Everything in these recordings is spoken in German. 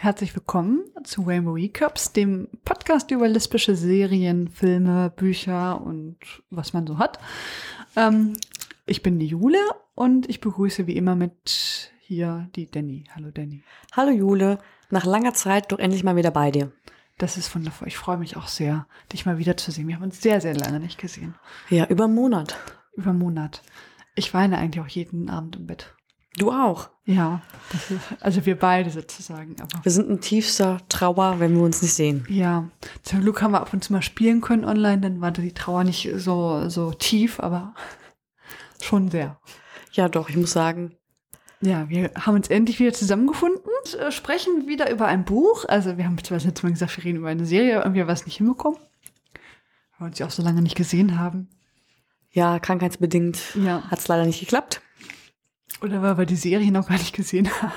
Herzlich willkommen zu Rainbow Recaps, dem Podcast über lesbische Serien, Filme, Bücher und was man so hat. Ähm, ich bin die Jule und ich begrüße wie immer mit hier die Danny. Hallo Danny. Hallo Jule, nach langer Zeit doch endlich mal wieder bei dir. Das ist wundervoll. Ich freue mich auch sehr, dich mal wiederzusehen. Wir haben uns sehr, sehr lange nicht gesehen. Ja, über einen Monat. Über einen Monat. Ich weine eigentlich auch jeden Abend im Bett. Du auch. Ja, ist, also wir beide sozusagen. Aber Wir sind in tiefster Trauer, wenn wir uns nicht sehen. ja, zum Glück haben wir ab und zu mal spielen können online, dann war die Trauer nicht so, so tief, aber schon sehr. Ja, doch, ich muss sagen, Ja, wir haben uns endlich wieder zusammengefunden und äh, sprechen wieder über ein Buch. Also wir haben zwar das letzte Mal gesagt, wir reden über eine Serie, irgendwie es nicht hinbekommen. Weil wir uns ja auch so lange nicht gesehen haben. ja, krankheitsbedingt Ja. hat es leider nicht geklappt. Oder weil wir die Serie noch gar nicht gesehen haben.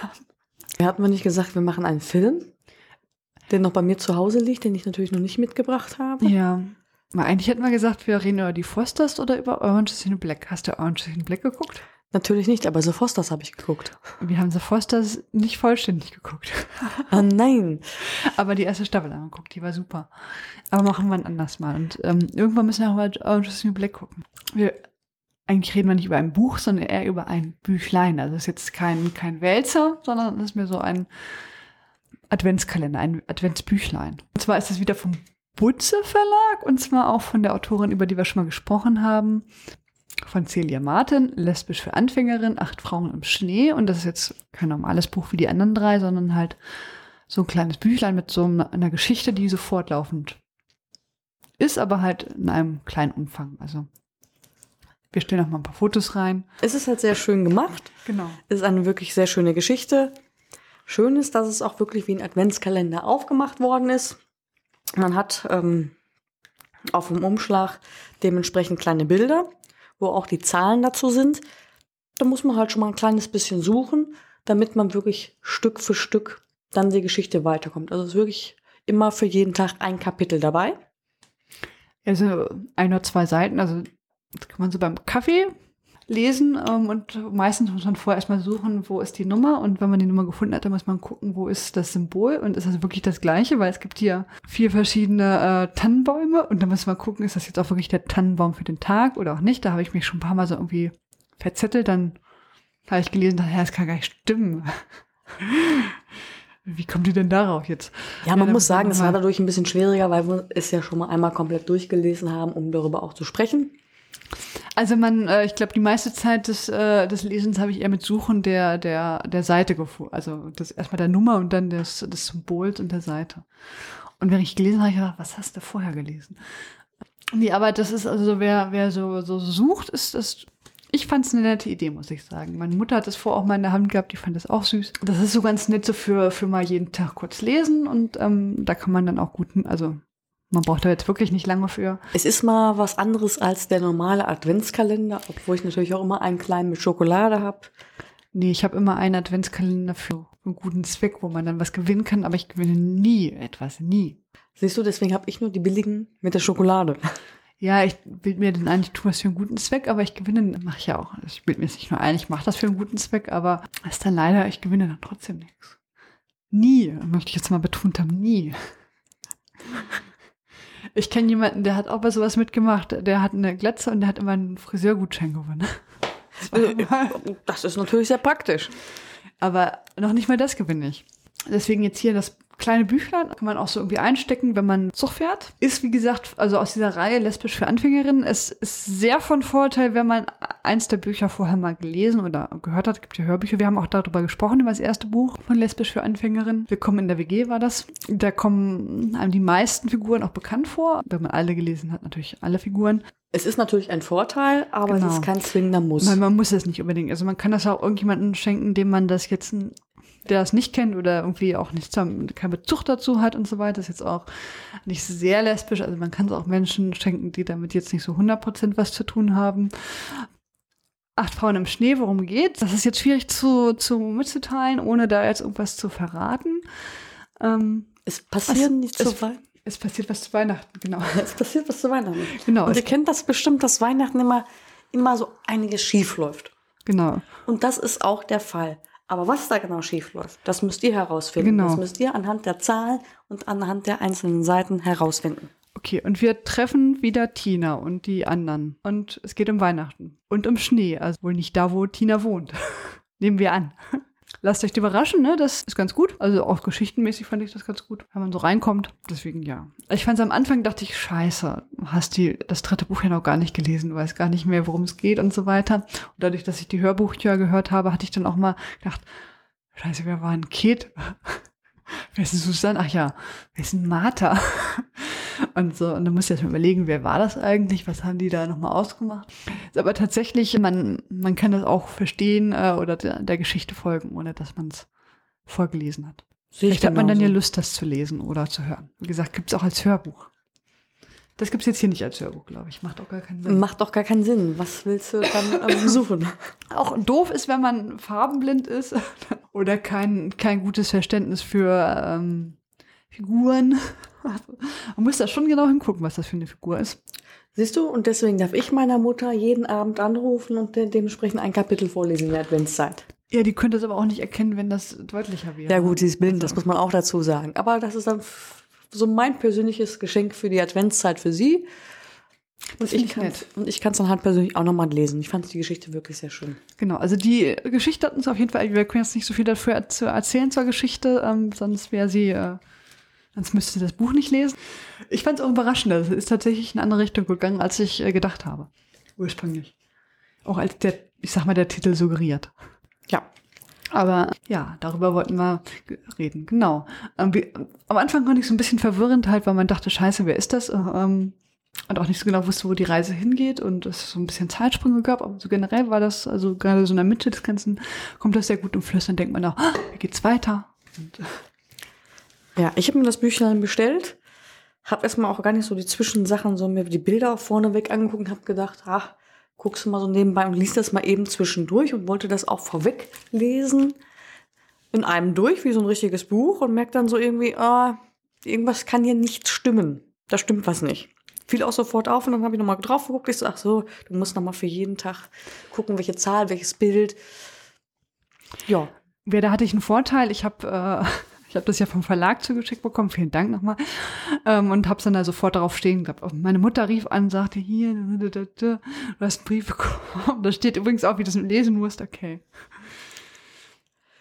Wir hatten wir nicht gesagt, wir machen einen Film, der noch bei mir zu Hause liegt, den ich natürlich noch nicht mitgebracht habe. Ja. Mal eigentlich hätten wir gesagt, wir reden über die Fosters oder über Orange is the New Black. Hast du Orange is the New Black geguckt? Natürlich nicht, aber The Fosters habe ich geguckt. Wir haben The Fosters nicht vollständig geguckt. Ah nein. Aber die erste Staffel haben wir geguckt, die war super. Aber machen wir ein anderes Mal. Und ähm, irgendwann müssen wir auch mal Orange is the New Black gucken. Wir, eigentlich reden wir nicht über ein Buch, sondern eher über ein Büchlein. Also das ist jetzt kein, kein Wälzer, sondern das ist mir so ein Adventskalender, ein Adventsbüchlein. Und zwar ist es wieder vom Butze Verlag und zwar auch von der Autorin, über die wir schon mal gesprochen haben, von Celia Martin, lesbisch für Anfängerin, acht Frauen im Schnee. Und das ist jetzt kein normales Buch wie die anderen drei, sondern halt so ein kleines Büchlein mit so einer Geschichte, die so fortlaufend ist, aber halt in einem kleinen Umfang. Also wir stellen auch mal ein paar Fotos rein. Es ist halt sehr schön gemacht. Genau. Es ist eine wirklich sehr schöne Geschichte. Schön ist, dass es auch wirklich wie ein Adventskalender aufgemacht worden ist. Man hat ähm, auf dem Umschlag dementsprechend kleine Bilder, wo auch die Zahlen dazu sind. Da muss man halt schon mal ein kleines bisschen suchen, damit man wirklich Stück für Stück dann die Geschichte weiterkommt. Also es ist wirklich immer für jeden Tag ein Kapitel dabei. Also ein oder zwei Seiten, also das kann man so beim Kaffee lesen ähm, und meistens muss man vorher erstmal suchen, wo ist die Nummer und wenn man die Nummer gefunden hat, dann muss man gucken, wo ist das Symbol und ist das wirklich das gleiche, weil es gibt hier vier verschiedene äh, Tannenbäume und dann muss man gucken, ist das jetzt auch wirklich der Tannenbaum für den Tag oder auch nicht. Da habe ich mich schon ein paar Mal so irgendwie verzettelt, dann habe ich gelesen, dachte, ja, das kann gar nicht stimmen. Wie kommt die denn darauf jetzt? Ja, man dann muss sagen, es war dadurch ein bisschen schwieriger, weil wir es ja schon mal einmal komplett durchgelesen haben, um darüber auch zu sprechen. Also man, äh, ich glaube, die meiste Zeit des, äh, des Lesens habe ich eher mit Suchen der, der, der Seite gefunden. Also das erstmal der Nummer und dann des, des Symbols und der Seite. Und wenn ich gelesen habe, ich gedacht, was hast du vorher gelesen? Nee, aber das ist also, so, wer, wer so, so sucht, ist das. Ich fand es eine nette Idee, muss ich sagen. Meine Mutter hat es vor auch mal in der Hand gehabt, die fand das auch süß. Das ist so ganz nett so für, für mal jeden Tag kurz lesen und ähm, da kann man dann auch gut, also man braucht da jetzt wirklich nicht lange für. Es ist mal was anderes als der normale Adventskalender, obwohl ich natürlich auch immer einen kleinen mit Schokolade habe. Nee, ich habe immer einen Adventskalender für einen guten Zweck, wo man dann was gewinnen kann, aber ich gewinne nie etwas, nie. Siehst du, deswegen habe ich nur die billigen mit der Schokolade. Ja, ich bild mir dann ein, ich tue was für einen guten Zweck, aber ich gewinne, mache ich ja auch. Ich bild mir es nicht nur ein, ich mache das für einen guten Zweck, aber es ist dann leider, ich gewinne dann trotzdem nichts. Nie, möchte ich jetzt mal betont haben, nie. Ich kenne jemanden, der hat auch bei sowas mitgemacht, der hat eine Glatze und der hat immer einen Friseurgutschein gewonnen. Das ist natürlich sehr praktisch. Aber noch nicht mal das gewinne ich. Deswegen jetzt hier das kleine Büchlein kann man auch so irgendwie einstecken, wenn man Zug fährt. Ist, wie gesagt, also aus dieser Reihe lesbisch für Anfängerinnen. Es ist sehr von Vorteil, wenn man eins der Bücher vorher mal gelesen oder gehört hat. Es gibt ja Hörbücher. Wir haben auch darüber gesprochen, über das erste Buch von lesbisch für Anfängerinnen. Willkommen in der WG war das. Da kommen einem die meisten Figuren auch bekannt vor. Wenn man alle gelesen hat, natürlich alle Figuren. Es ist natürlich ein Vorteil, aber Genau. es ist kein zwingender Muss. Weil man muss es nicht unbedingt. Also man kann das auch irgendjemandem schenken, dem man das jetzt, der das nicht kennt oder irgendwie auch nicht keinen Bezug dazu hat und so weiter. Ist jetzt auch nicht sehr lesbisch. Also man kann es auch Menschen schenken, die damit jetzt nicht so 100% was zu tun haben. Acht Frauen im Schnee, worum geht's? Das ist jetzt schwierig zu, zu mitzuteilen, ohne da jetzt irgendwas zu verraten. Ähm, es passiert nicht zu Weihnachten. es passiert was zu Weihnachten, genau. Es passiert was zu Weihnachten. Genau, Und ihr kennt das bestimmt, dass Weihnachten immer, immer so einiges schief läuft. Genau. Und das ist auch der Fall. Aber was da genau schief läuft, das müsst ihr herausfinden. Genau. Das müsst ihr anhand der Zahlen und anhand der einzelnen Seiten herausfinden. Okay, und wir treffen wieder Tina und die anderen. Und es geht um Weihnachten und um Schnee. Also wohl nicht da, wo Tina wohnt. Nehmen wir an. Lasst euch überraschen, ne? Das ist ganz gut. Also auch geschichtenmäßig fand ich das ganz gut, wenn man so reinkommt. Deswegen ja. Ich fand es am Anfang, dachte ich, scheiße, hast die das dritte Buch ja noch gar nicht gelesen, weiß gar nicht mehr, worum es geht und so weiter. Und dadurch, dass ich die Hörbuchtür gehört habe, hatte ich dann auch mal gedacht, scheiße, wer war ein Kate? wer ist denn Susanne? Ach ja, wer ist denn Martha? Und so, und dann musst du jetzt mal überlegen, wer war das eigentlich? Was haben die da nochmal ausgemacht? Ist aber tatsächlich, man, man kann das auch verstehen äh, oder der, der Geschichte folgen, ohne dass man es vorgelesen hat. Sehe Vielleicht hat man dann ja. Lust, das zu lesen oder zu hören. Wie gesagt, gibt es auch als Hörbuch. Das gibt es jetzt hier nicht als Hörbuch, glaube ich. Macht auch gar keinen Sinn. Macht doch gar keinen Sinn. Was willst du dann ähm, suchen? Auch doof ist, wenn man farbenblind ist oder kein, kein gutes Verständnis für ähm, Figuren. Man muss da schon genau hingucken, was das für eine Figur ist. Siehst du, und deswegen darf ich meiner Mutter jeden Abend anrufen und de dementsprechend ein Kapitel vorlesen in der Adventszeit. Ja, die könnte es aber auch nicht erkennen, wenn das deutlicher wäre. Ja gut, sie ist blind, das muss man auch dazu sagen. Aber das ist dann so mein persönliches Geschenk für die Adventszeit für sie. Ich, und ich kann es dann halt persönlich auch nochmal lesen. Ich fand die Geschichte wirklich sehr schön. Genau, also die Geschichte hat uns auf jeden Fall, wir können jetzt nicht so viel dafür zu erzählen zur Geschichte, ähm, sonst wäre sie, äh, sonst müsste sie das Buch nicht lesen. Ich fand es auch überraschend, es ist tatsächlich in eine andere Richtung gegangen, als ich äh, gedacht habe. Ursprünglich. Auch als der, ich sag mal, der Titel suggeriert. Ja. Aber ja, darüber wollten wir reden, genau. Ähm, wie, am Anfang fand ich so ein bisschen verwirrend halt, weil man dachte, scheiße, wer ist das? Äh, Ähm, und auch nicht so genau wusste, wo die Reise hingeht und es so ein bisschen Zeitsprünge gab. Aber so generell war das, also gerade so in der Mitte des Ganzen, kommt das sehr gut im. Dann denkt man auch, ah, wie geht's weiter? Und, Ja, ich habe mir das Büchlein bestellt, habe erstmal auch gar nicht so die Zwischensachen, so mir die Bilder vorneweg angeguckt und habe gedacht, ach, guckst du mal so nebenbei und liest das mal eben zwischendurch und wollte das auch vorweg lesen in einem durch, wie so ein richtiges Buch und merkt dann so irgendwie, ah, irgendwas kann hier nicht stimmen. Da stimmt was nicht. Fiel auch sofort auf und dann habe ich nochmal drauf geguckt. Ich so, ach so, du musst nochmal für jeden Tag gucken, welche Zahl, welches Bild. Ja, ja, da hatte ich einen Vorteil. Ich habe äh, ich hab das ja vom Verlag zugeschickt bekommen. Vielen Dank nochmal. Ähm, und habe es dann da sofort darauf stehen gehabt. Meine Mutter rief an, sagte, hier, du hast einen Brief bekommen. Da steht übrigens auch, wie du es lesen musst. Okay.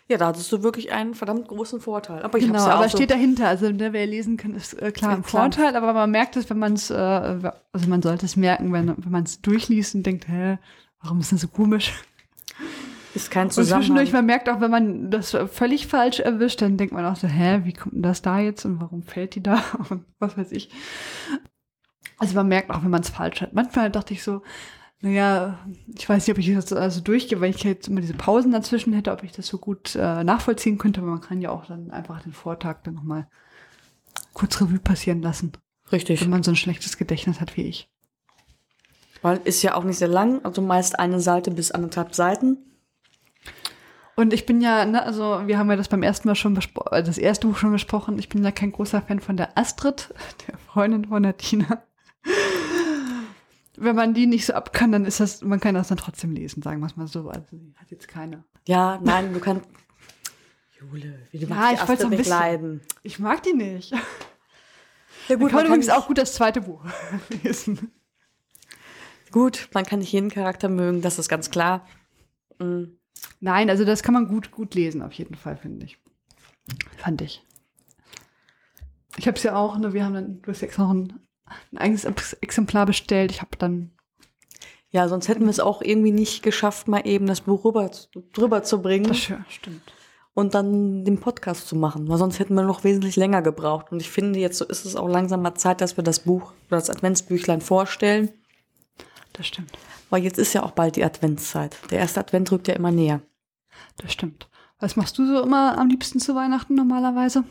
ja, da hattest du wirklich einen verdammt großen Vorteil. Aber ich Genau, hab's ja aber auch so steht dahinter. Also ne, wer lesen kann, ist äh, klar ein. Vorteil, aber man merkt es, wenn man es, äh, also man sollte es merken, wenn, wenn man es durchliest und denkt, hä, warum ist das so komisch? Ist kein Und zwischendurch, Zusammenhang. man merkt auch, wenn man das völlig falsch erwischt, dann denkt man auch so, hä, wie kommt denn das da jetzt und warum fällt die da und was weiß ich. Also man merkt auch, wenn man es falsch hat. Manchmal dachte ich so, naja, ich weiß nicht, ob ich das also durchgehe, weil ich jetzt immer diese Pausen dazwischen hätte, ob ich das so gut äh, nachvollziehen könnte, aber man kann ja auch dann einfach den Vortag dann nochmal kurz Revue passieren lassen, Richtig. wenn man so ein schlechtes Gedächtnis hat wie ich. Weil ist ja auch nicht sehr lang, also meist eine Seite bis anderthalb Seiten. Und ich bin ja, ne, also wir haben ja das beim ersten Mal schon besprochen, das erste Buch schon besprochen. Ich bin ja kein großer Fan von der Astrid, der Freundin von der Tina. Wenn man die nicht so ab kann, dann ist das, man kann das dann trotzdem lesen, sagen wir es mal so. Also sie hat jetzt keine. Ja, nein, du kannst. Jule, wie du Ja, magst ich wollt's so ein bisschen- leiden. Ich mag die nicht. Ja Gut, man kann übrigens auch gut das zweite Buch lesen. gut, man kann nicht jeden Charakter mögen, das ist ganz klar. Mm. Nein, also das kann man gut, gut lesen, auf jeden Fall, finde ich. Fand ich. Ich habe es ja auch, ne, wir haben dann, du hast ja extra noch ein, ein eigenes Ex- Exemplar bestellt. Ich habe dann Ja, sonst hätten wir es auch irgendwie nicht geschafft, mal eben das Buch rüber, drüber zu bringen Das stimmt. und dann den Podcast zu machen. Weil sonst hätten wir noch wesentlich länger gebraucht. Und ich finde, jetzt so ist es auch langsam mal Zeit, dass wir das Buch oder das Adventsbüchlein vorstellen. Das stimmt. Weil jetzt ist ja auch bald die Adventszeit. Der erste Advent rückt ja immer näher. Das stimmt. Was machst du so immer am liebsten zu Weihnachten normalerweise?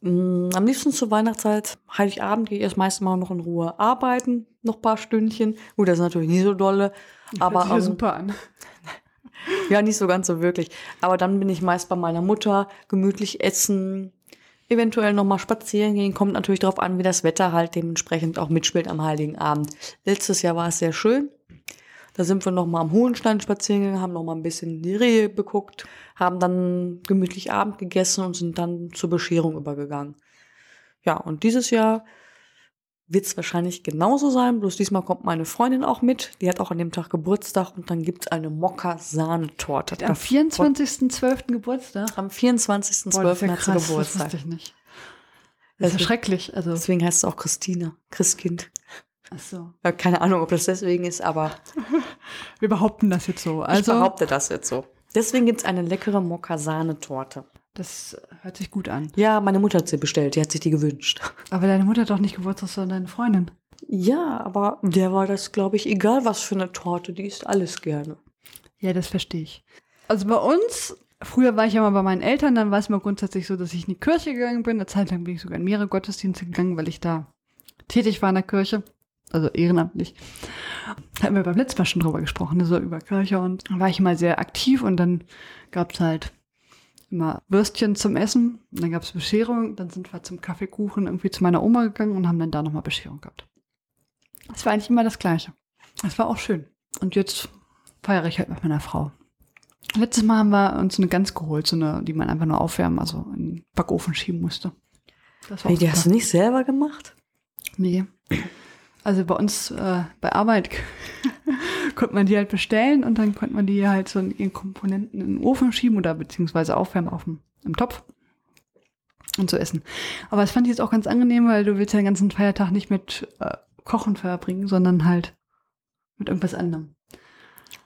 Mm, Am liebsten zur Weihnachtszeit, Heiligabend, gehe ich erst meistens mal noch in Ruhe arbeiten, noch ein paar Stündchen. Gut, das ist natürlich nie so dolle, aber Hört sich ja ähm, super an. ja, nicht so ganz so wirklich. Aber dann bin ich meist bei meiner Mutter, gemütlich essen, eventuell noch mal spazieren gehen. Kommt natürlich darauf an, wie das Wetter halt dementsprechend auch mitspielt am Heiligen Abend. Letztes Jahr war es sehr schön. Da sind wir nochmal am Hohenstein spazieren gegangen, haben nochmal ein bisschen die Rehe beguckt, haben dann gemütlich Abend gegessen und sind dann zur Bescherung übergegangen. Ja, und dieses Jahr wird es wahrscheinlich genauso sein, bloß diesmal kommt meine Freundin auch mit. Die hat auch an dem Tag Geburtstag und dann gibt's eine Mokka-Sahnetorte. Am 24.12. Geburtstag? Am 24.12. Boah, das ist ja hat sie krass, Das Geburtstag. wusste ich nicht. Das ist ja Also- schrecklich. Also, Deswegen heißt es auch Christine, Christkind. Ach so. Ja, keine Ahnung, ob das deswegen ist, aber Wir behaupten das jetzt so. ich Also, behaupte das jetzt so. Deswegen gibt's eine leckere Mokka-Sahnetorte. das hört sich gut an. Ja, meine Mutter hat sie bestellt, die hat sich die gewünscht. Aber deine Mutter hat doch nicht Geburtstag, sondern deine Freundin. Ja, aber der war das, glaube ich, egal was für eine Torte, die isst alles gerne. Ja, das verstehe ich. Also bei uns, früher war ich ja mal bei meinen Eltern, dann war es mal grundsätzlich so, dass ich in die Kirche gegangen bin. Eine Zeit lang bin ich sogar in mehrere Gottesdienste gegangen, weil ich da tätig war in der Kirche. Also ehrenamtlich. Da hatten wir beim letzten Mal schon drüber gesprochen, ne, so über Kirche. Und da war ich immer sehr aktiv und dann gab es halt immer Würstchen zum Essen. Und dann gab es Bescherung. Dann sind wir zum Kaffeekuchen irgendwie zu meiner Oma gegangen und haben dann da nochmal Bescherung gehabt. Es war eigentlich immer das Gleiche. Es war auch schön. Und jetzt feiere ich halt mit meiner Frau. Letztes Mal haben wir uns eine Gans geholt, so eine, die man einfach nur aufwärmen, also in den Backofen schieben musste. Das war auch die super. hast du nicht selber gemacht? Nee. Also bei uns äh, bei Arbeit konnte man die halt bestellen und dann konnte man die halt so in ihren Komponenten in den Ofen schieben oder beziehungsweise aufwärmen auf dem, im Topf und so essen. Aber das fand ich jetzt auch ganz angenehm, weil du willst ja den ganzen Feiertag nicht mit äh, Kochen verbringen, sondern halt mit irgendwas anderem.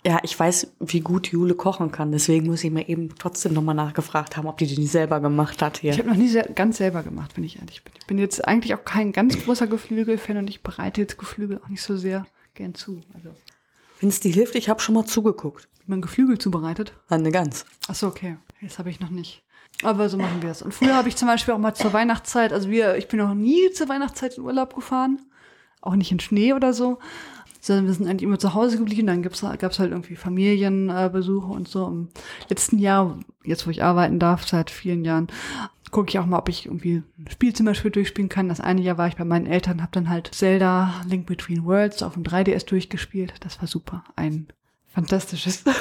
Ja, ich weiß, wie gut Jule kochen kann. Deswegen muss ich mir eben trotzdem nochmal nachgefragt haben, ob die die nicht selber gemacht hat hier. Ich habe noch nie ganz selber gemacht, wenn ich ehrlich bin. Ich bin jetzt eigentlich auch kein ganz großer Geflügel-Fan und ich bereite jetzt Geflügel auch nicht so sehr gern zu. Also, Wenn es dir hilft, ich habe schon mal zugeguckt. wie man Geflügel zubereitet. Nein, eine Gans. Ach so, okay. Das habe ich noch nicht. Aber so machen wir es. Und früher habe ich zum Beispiel auch mal zur Weihnachtszeit, also wir, ich bin noch nie zur Weihnachtszeit in Urlaub gefahren. Auch nicht in Schnee oder so. Sondern wir sind eigentlich immer zu Hause geblieben. Dann gab es halt irgendwie Familienbesuche und so. Im letzten Jahr, jetzt wo ich arbeiten darf, seit vielen Jahren, gucke ich auch mal, ob ich irgendwie ein Spiel zum Beispiel durchspielen kann. Das eine Jahr war ich bei meinen Eltern, habe dann halt Zelda Link Between Worlds auf dem 3DS durchgespielt. Das war super. Ein fantastisches.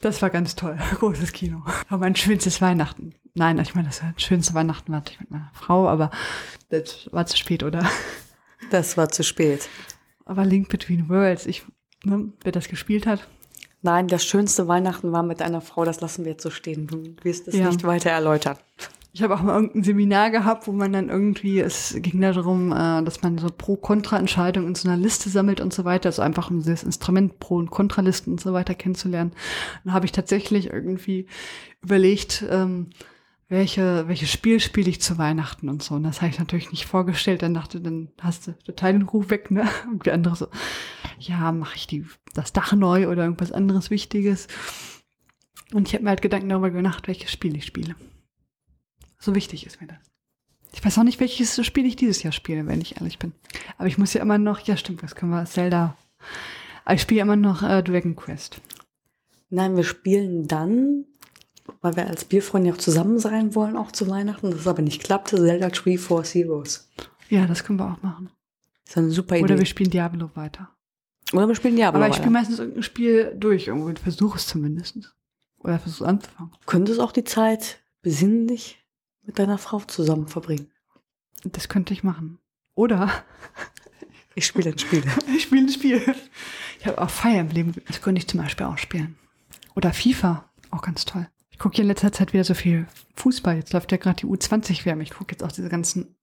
Das war ganz toll. Großes Kino. War mein schönstes Weihnachten. Nein, ich meine, das schönste Weihnachten hatte ich mit meiner Frau, aber das war zu spät, oder? Das war zu spät. Aber Link Between Worlds, ich, ne, wer das gespielt hat, Nein, das schönste Weihnachten war mit einer Frau, das lassen wir jetzt so stehen. Du wirst es Ja. nicht weiter erläutern. Ich habe auch mal irgendein Seminar gehabt, wo man dann irgendwie, es ging darum, äh, dass man so Pro-Kontra-Entscheidungen in so einer Liste sammelt und so weiter, also einfach um das Instrument Pro- und Kontralisten und so weiter kennenzulernen. Dann habe ich tatsächlich irgendwie überlegt, ähm, welche, welches Spiel spiele ich zu Weihnachten und so. Und das habe ich natürlich nicht vorgestellt. Dann dachte, dann hast du total den Ruf weg, ne? Und die andere so, ja, mache ich die, das Dach neu oder irgendwas anderes Wichtiges. Und ich habe mir halt Gedanken darüber gemacht, welches Spiel ich spiele. So wichtig ist mir das. Ich weiß auch nicht, welches Spiel ich dieses Jahr spiele, wenn ich ehrlich bin. Aber ich muss ja immer noch, ja stimmt, was können wir, Zelda. Aber ich spiele immer noch äh, Dragon Quest. Nein, wir spielen dann, weil wir als Bierfreunde auch zusammen sein wollen, auch zu Weihnachten. Das aber nicht klappte, Zelda Tree Force Heroes. Ja, das können wir auch machen. Das ist eine super Idee. Oder wir spielen Diablo weiter. Oder wir spielen Diablo. Aber ich spiele meistens irgendein Spiel durch, irgendwo. Versuche es zumindest. Oder versuche anzufangen. Könntest auch die Zeit besinnlich mit deiner Frau zusammen verbringen. Das könnte ich machen. Oder Ich spiele ein Spiel. ich spiele ein Spiel. Ich habe auch Fire Emblem. Das könnte ich zum Beispiel auch spielen. Oder FIFA. Auch ganz toll. Ich gucke hier in letzter Zeit wieder so viel Fußball. Jetzt läuft ja gerade die U20-WM. Ich gucke jetzt auch diese ganzen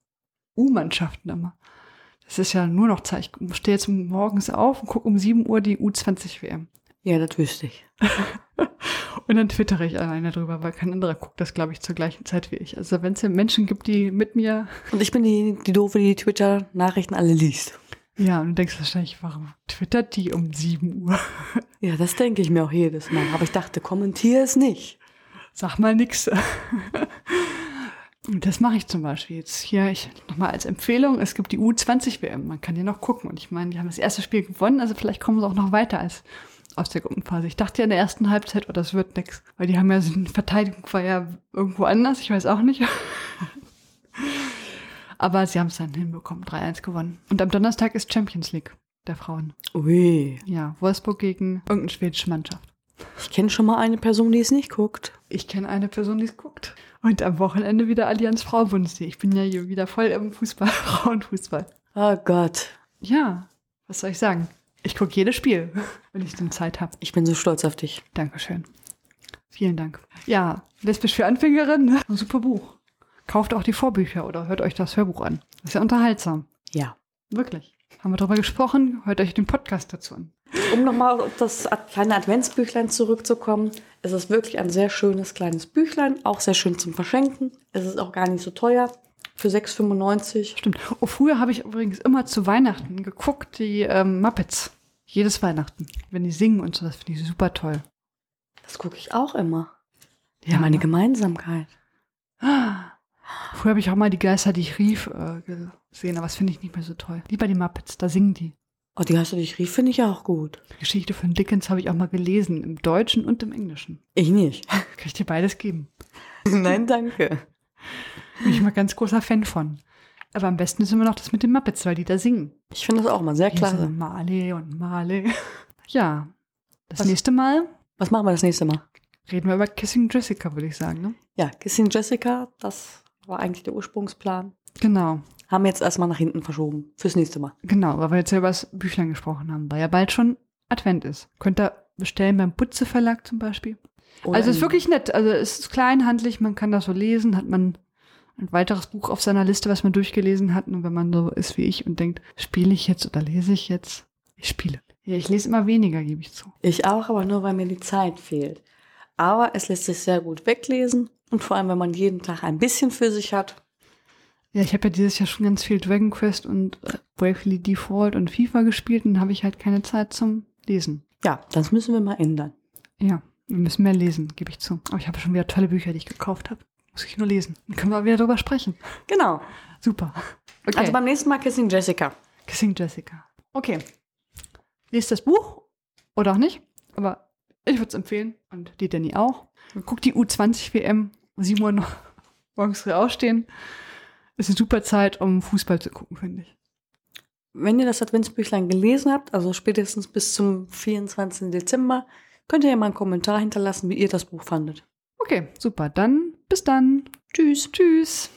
U-Mannschaften immer. Das ist ja nur noch Zeit. Ich stehe jetzt morgens auf und gucke um 7 Uhr die U20-WM. ja, das wüsste ich. Und dann twittere ich alleine drüber, weil kein anderer guckt das, glaube ich, zur gleichen Zeit wie ich. Also wenn es ja Menschen gibt, die mit mir, Und ich bin die, die doofe, die die Twitter-Nachrichten alle liest. ja, und du denkst wahrscheinlich, warum twittert die um 7 Uhr? Ja, das denke ich mir auch jedes Mal. Aber ich dachte, kommentiere es nicht. Sag mal nix. Und das mache ich zum Beispiel jetzt hier. Ich nochmal als Empfehlung: Es gibt die U20-WM. Man kann ja noch gucken. Und ich meine, die haben das erste Spiel gewonnen, also vielleicht kommen sie auch noch weiter als aus der Gruppenphase. Ich dachte ja in der ersten Halbzeit, oh, das wird nix. Weil die haben ja, die Verteidigung war ja irgendwo anders, ich weiß auch nicht. Aber sie haben es dann hinbekommen, 3-1 gewonnen. Und am Donnerstag ist Champions League. der Frauen. Ui. Ja, Wolfsburg gegen irgendeine schwedische Mannschaft. Ich kenne schon mal eine Person, die es nicht guckt. Ich kenne eine Person, die es guckt. Und am Wochenende wieder Allianz Frau-Bundesliga. Ich bin ja hier wieder voll im Fußball, Frauenfußball. Oh Gott. Ja, was soll ich sagen? Ich gucke jedes Spiel, wenn ich dann Zeit habe. Ich bin so stolz auf dich. Dankeschön. Vielen Dank. Ja, Lesbisch für Anfängerinnen, ne? ein super Buch. Kauft auch die Vorbücher oder hört euch das Hörbuch an. Ist ja unterhaltsam. Ja. Wirklich. Haben wir darüber gesprochen, hört euch den Podcast dazu an. Um nochmal auf das kleine Adventsbüchlein zurückzukommen, es ist wirklich ein sehr schönes kleines Büchlein, auch sehr schön zum Verschenken. Es ist auch gar nicht so teuer. Für 6,95. Stimmt. Oh, früher habe ich übrigens immer zu Weihnachten geguckt, die ähm, Muppets. Jedes Weihnachten. Wenn die singen und so, das finde ich super toll. Das gucke ich auch immer. Die haben eine Gemeinsamkeit. Früher habe ich auch mal die Geister, die ich rief, äh, gesehen, aber das finde ich nicht mehr so toll. Lieber die Muppets, da singen die. Oh, die Geister, die ich rief, finde ich auch gut. Die Geschichte von Dickens habe ich auch mal gelesen, im Deutschen und im Englischen. Ich nicht. Kann ich dir beides geben? Nein, danke. Bin ich mal ganz großer Fan von. Aber am besten ist immer noch das mit den Muppets, weil die da singen. Ich finde das auch mal sehr klasse. Marley und Marley. Ja. Das Was? nächste Mal. Was machen wir das nächste Mal? Reden wir über Kissing Jessica, würde ich sagen, ne? Ja, Kissing Jessica, das war eigentlich der Ursprungsplan. Genau. Haben wir jetzt erstmal nach hinten verschoben. Fürs nächste Mal. Genau, weil wir jetzt ja über das Büchlein gesprochen haben, weil ja bald schon Advent ist. Könnt ihr bestellen beim Butze Verlag zum Beispiel. Oder also es ist wirklich nett. Also es ist kleinhandlich, man kann das so lesen, hat man ein weiteres Buch auf seiner Liste, was man durchgelesen hat. Und wenn man so ist wie ich und denkt, spiele ich jetzt oder lese ich jetzt? Ich spiele. Ja, ich lese immer weniger, gebe ich zu. Ich auch, aber nur weil mir die Zeit fehlt. Aber es lässt sich sehr gut weglesen und vor allem, wenn man jeden Tag ein bisschen für sich hat. Ja, ich habe ja dieses Jahr schon ganz viel Dragon Quest und äh, Bravely Default und FIFA gespielt und habe ich halt keine Zeit zum Lesen. Ja, das müssen wir mal ändern. Ja, wir müssen mehr lesen, gebe ich zu. Aber ich habe schon wieder tolle Bücher, die ich gekauft habe. Muss ich nur lesen. Dann können wir wieder drüber sprechen. Genau. Super. Okay. Also beim nächsten Mal Kissing Jessica. Kissing Jessica. Okay. Lest das Buch oder auch nicht, aber ich würde es empfehlen und die Danny auch. Guckt die U20 WM, 7 Uhr noch morgens früh aufstehen. Ist eine super Zeit, um Fußball zu gucken, finde ich. Wenn ihr das Adventsbüchlein gelesen habt, also spätestens bis zum 24. Dezember, könnt ihr ja mal einen Kommentar hinterlassen, wie ihr das Buch fandet. Okay, super. Dann bis dann. Tschüss. Tschüss.